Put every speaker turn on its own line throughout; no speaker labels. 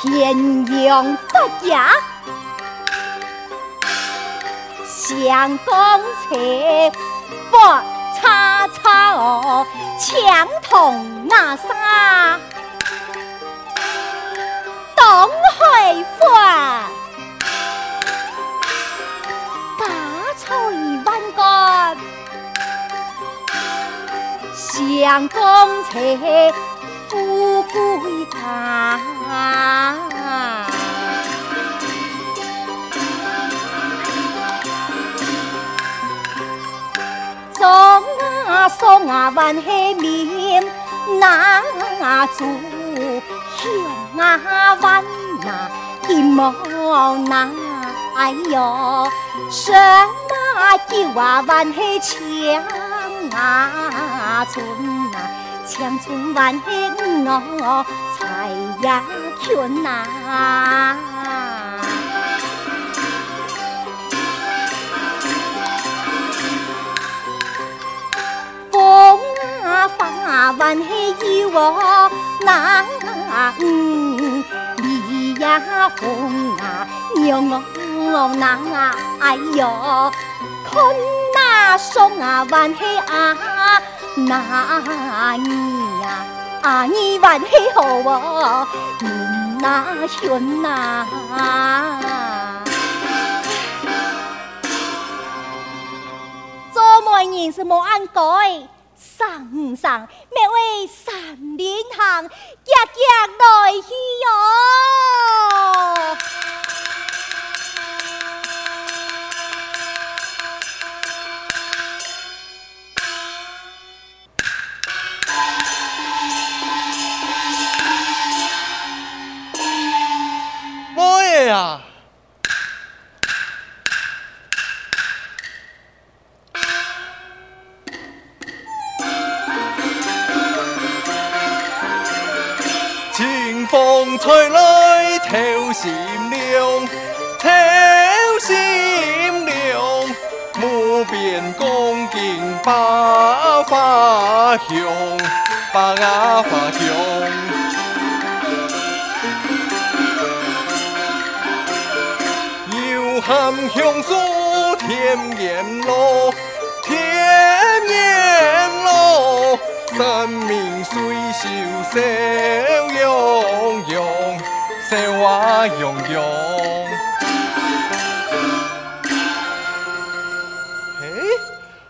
天阳发芽，相公车不叉叉哦，枪筒那沙，东海花。相公车富贵大，送啊送啊万喜面，拿住香啊万啊金毛拿，哎哟，什么酒啊万喜枪。啊，春啊，长春万兴哦，菜呀全啊，发万喜油哦，那嗯，你呀风啊牛哦那哎哟，看。那送啊万喜啊，那你呀啊你万喜好哦，那选呐。做媒人是莫按改，上上每位三林行，夹夹来去
哟。风吹来透心凉，透心凉。无边恭敬把花香，把花香。含香酥甜盐咯，生命水秀笑容容，笑话融融。嘿，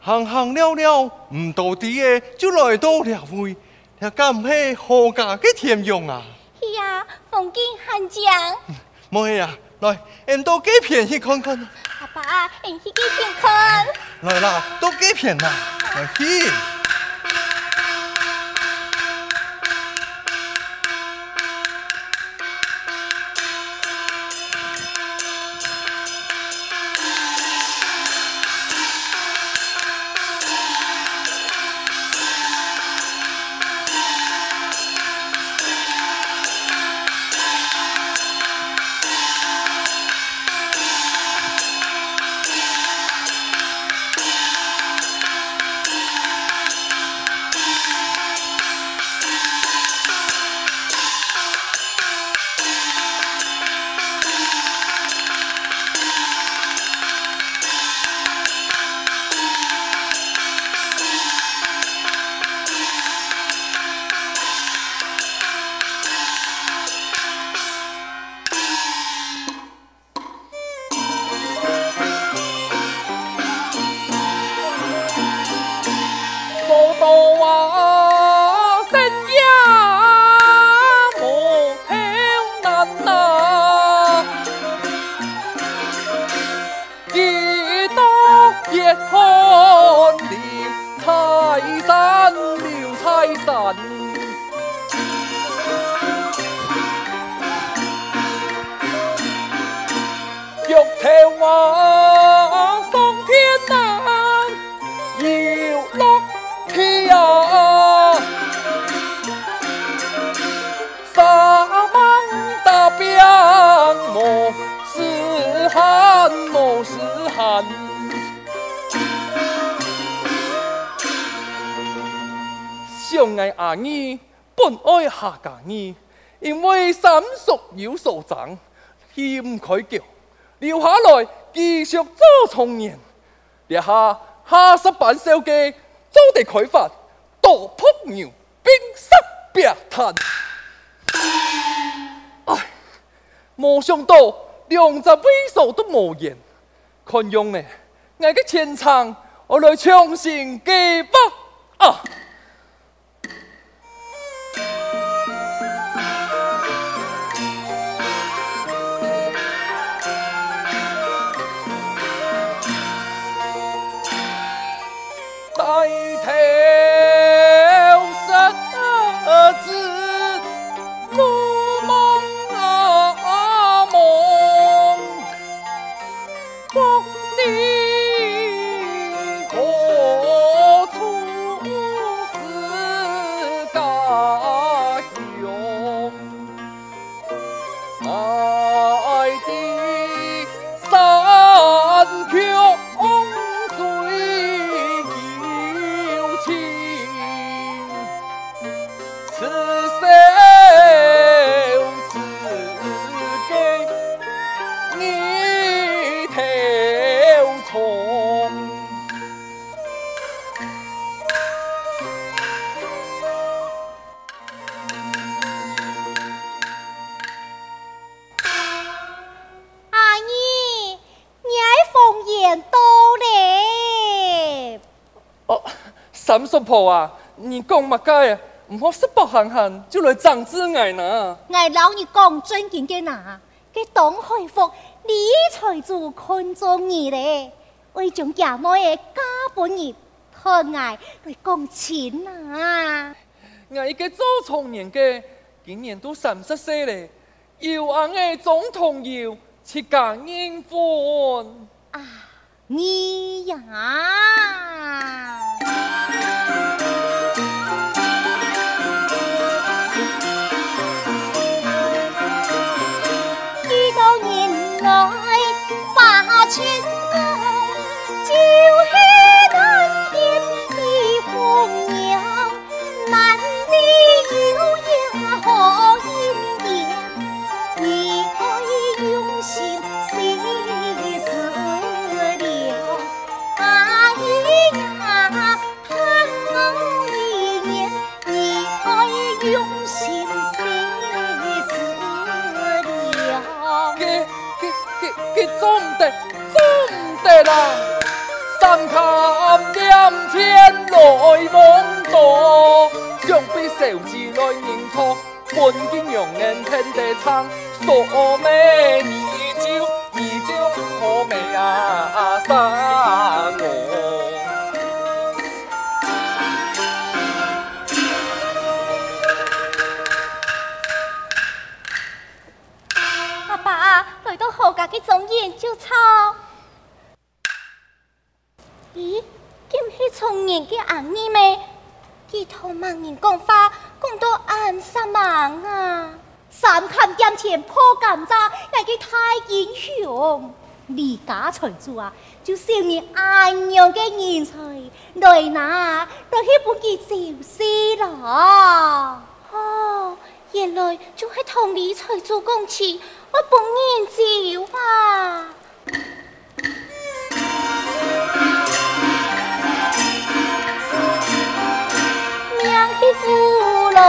行行了了，唔到底嘅就来到了位，也敢唔系何家嘅甜用啊？
是啊，风景很靓。
冇系啊。来，俺到几片去看看。
阿爸，俺去几片看。
来啦，到几片啦，来去。
玉台望，松天南，又落飘。三万大兵莫是汉，莫是汉。爱阿儿本爱下嫁儿，因为三叔有所长，欠开桥。留下来继续做从年，列下下十板小计，走地开发，多扑牛，兵杀别滩。唉，没想到两只威兽都无言，看样呢，我的前场我来重新计吧啊！三叔婆啊，你讲乜解啊？唔好识薄行行就来长子爱呢？
爱老你讲尊敬嘅哪？嘅董海福李财主看中你咧，为将家妹嘅家本业疼爱来讲钱啊！
我一个做从年嘅，今年都三十岁咧，又阿爱总统又七家应婚
啊！你呀！
手指来认错，本金用人听得唱，说美你就你就可美啊三我。
爸爸，来到何家嘅中间就唱。咦，今是从年嘅阿姨咩？佢同盲人讲话，啊？三看点前破甘蔗，系佢太英雄。李家财主啊，就少你安样嘅人才来拿，来去本记就是啦。哦，原来就系同李财主讲起，我本人就啊。夫
来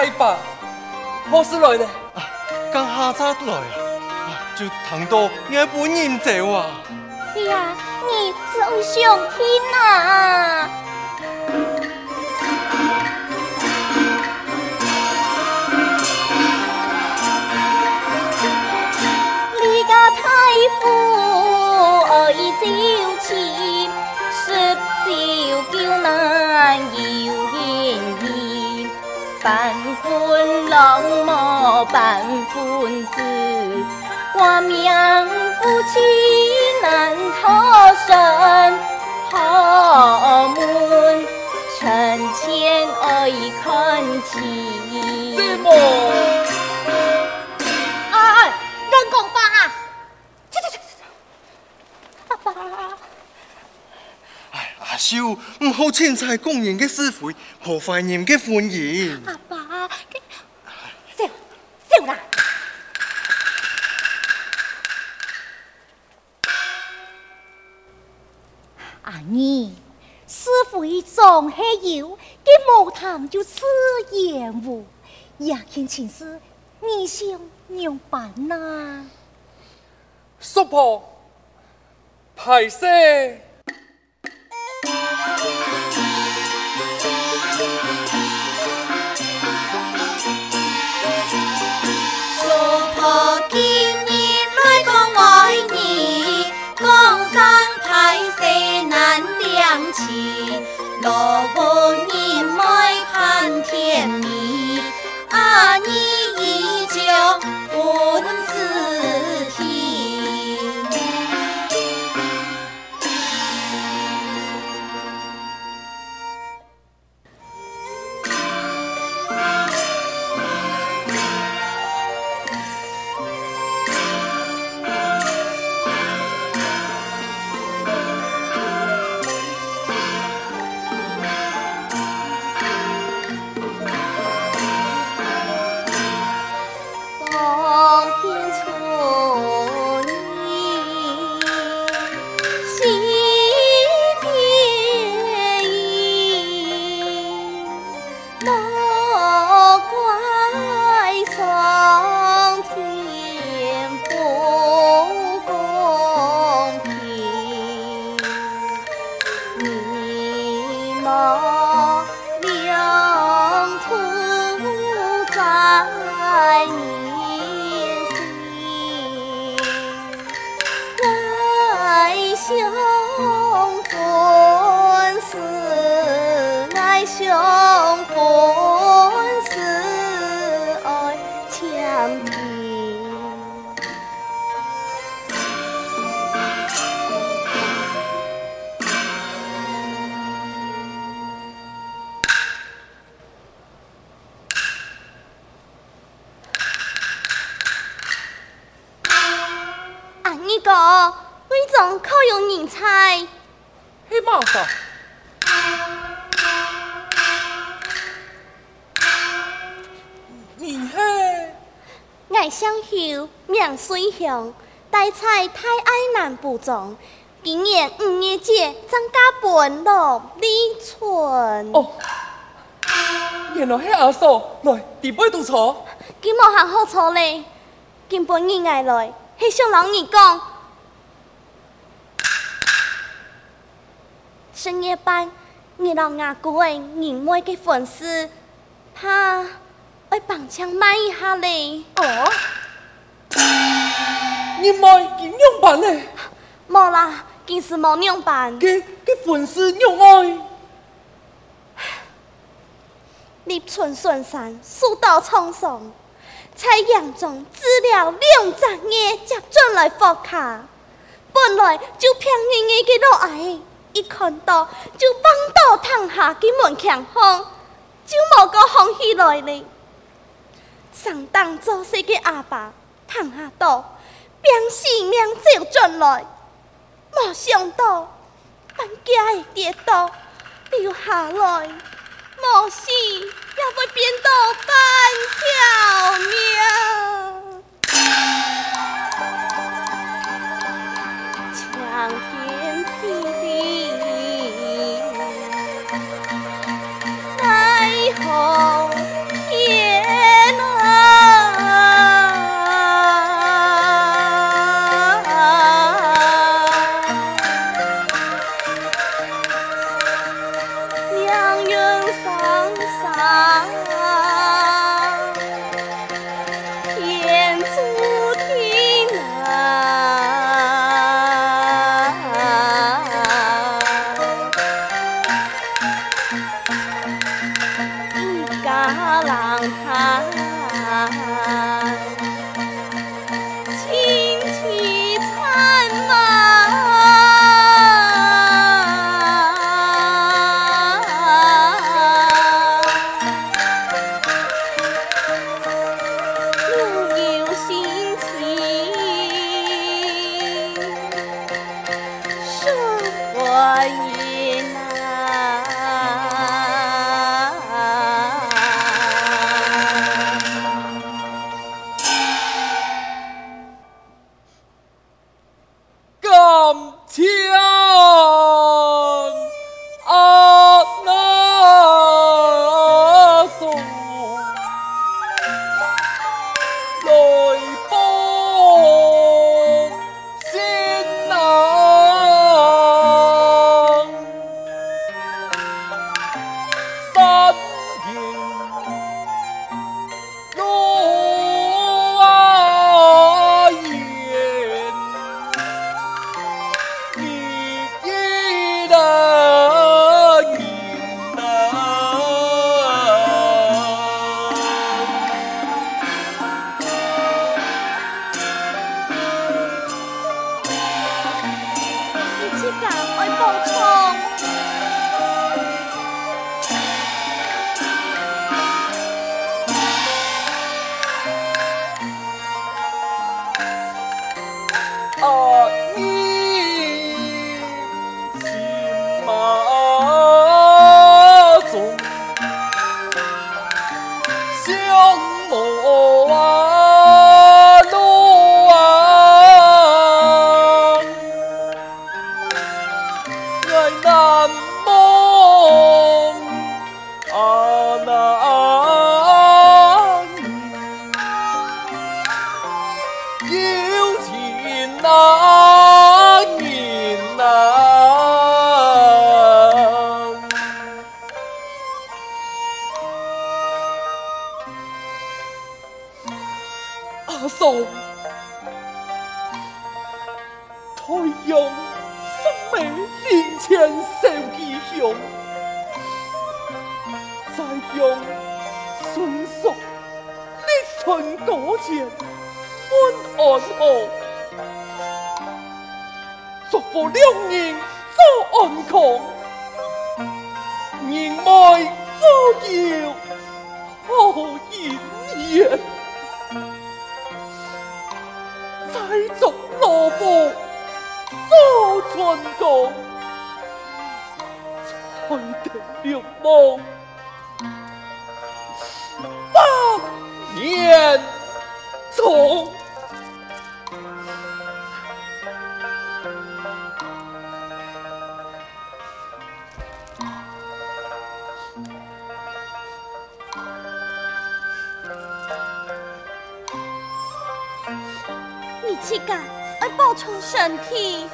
太棒，何时来的？
刚下车来啊，就谈到你本人走啊。
呀，你真想听啊！办婚郎莫办婚子，挂名夫妻。难逃生，豪门成千爱看齐。
怎么？
哎，人工吧！去去去去！爸爸。
哎，阿秀，唔好轻踩工人嘅是非，破坏人嘅欢迎。
阿有，嘅无谈就此言无，也见情势，你想怎办呐？
叔婆，歹
势。名水乡，代采太爱南部种。今年五月节，张家本落李村。
哦，原来系阿嫂来第八度错。
今无行好错嘞，今本日爱来，系想老二讲。深夜班，你老阿姑诶，你妹的粉丝，怕。会帮腔买一下嘞！
哦，你买几样办呢？
冇啦，今是冇样办。
给给粉丝样爱。
立春顺山，蜀道沧桑，在阳中治疗两只夜，接转来复卡。本来就偏硬硬嘅老爱，一看到就放倒躺下嘅门墙风，就无个风起来呢。上当做事的阿爸躺下倒，拼性命就转来，没想到搬家的跌倒，留下来，没死也会变到半条命。有情难、啊，银呐、
阿嫂，退休三妹灵
前受吉凶，再用孙嫂。春多情。安好。祝福两人早安康，人脉早有好姻缘。再祝老夫早春光，彩得六梦。年重。
保重身体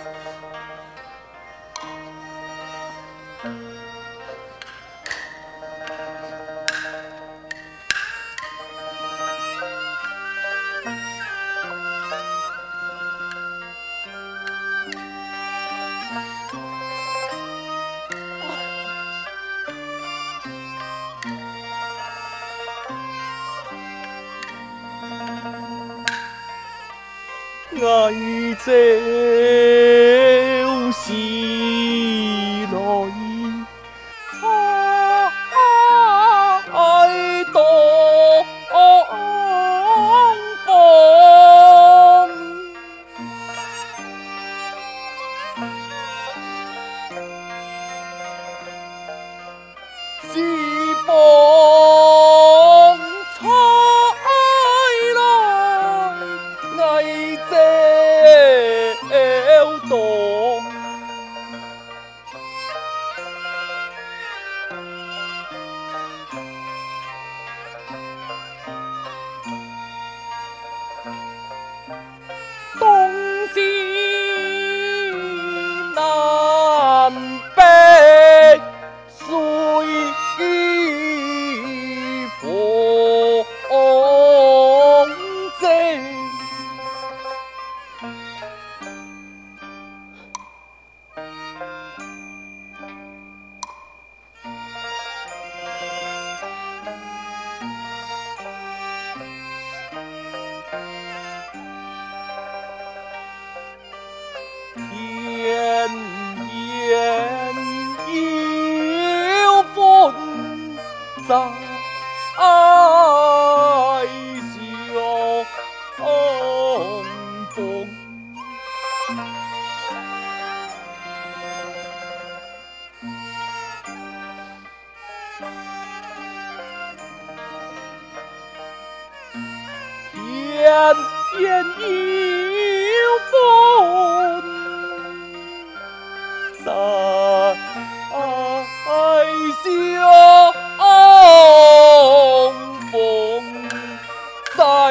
啊一切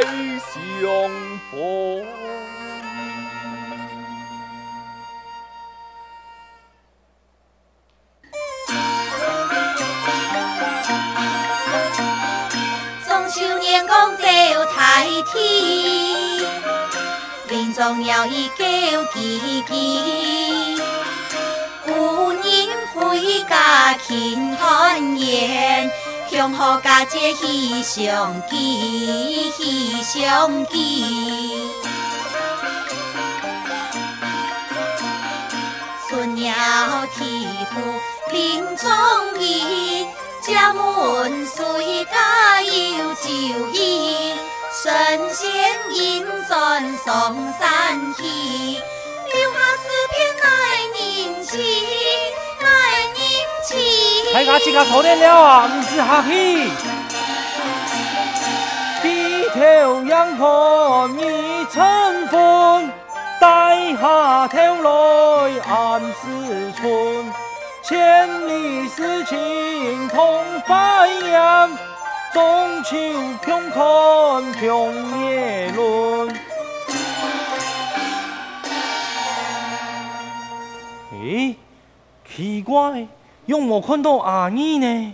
相逢。
中秋年光照太天，林中鸟儿叫叽叽，故人回家庆团圆，向好佳节喜相见，喜相见。春鸟啼赋林中意。家门随家有酒饮，神仙引转松山去，情。
大家这个可怜了啊，不是客气。低头仰看已成风，低下头来暗思春。千里诗情同飞扬，中秋평看평叶论。诶，奇怪，用我看到阿姨呢？